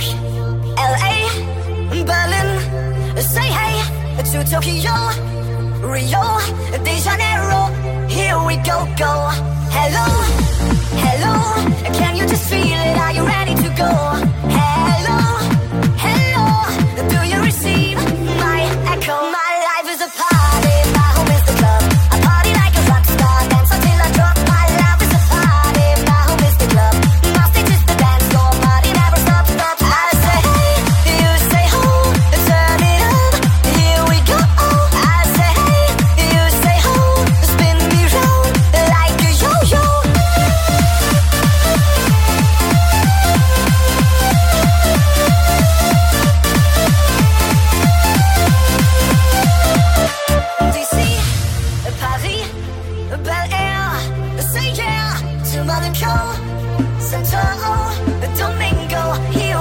York, LA, Berlin. Say hey to Tokyo, Rio, De Janeiro. Here we go, go. Hello, hello. to Monaco, Santo Domingo.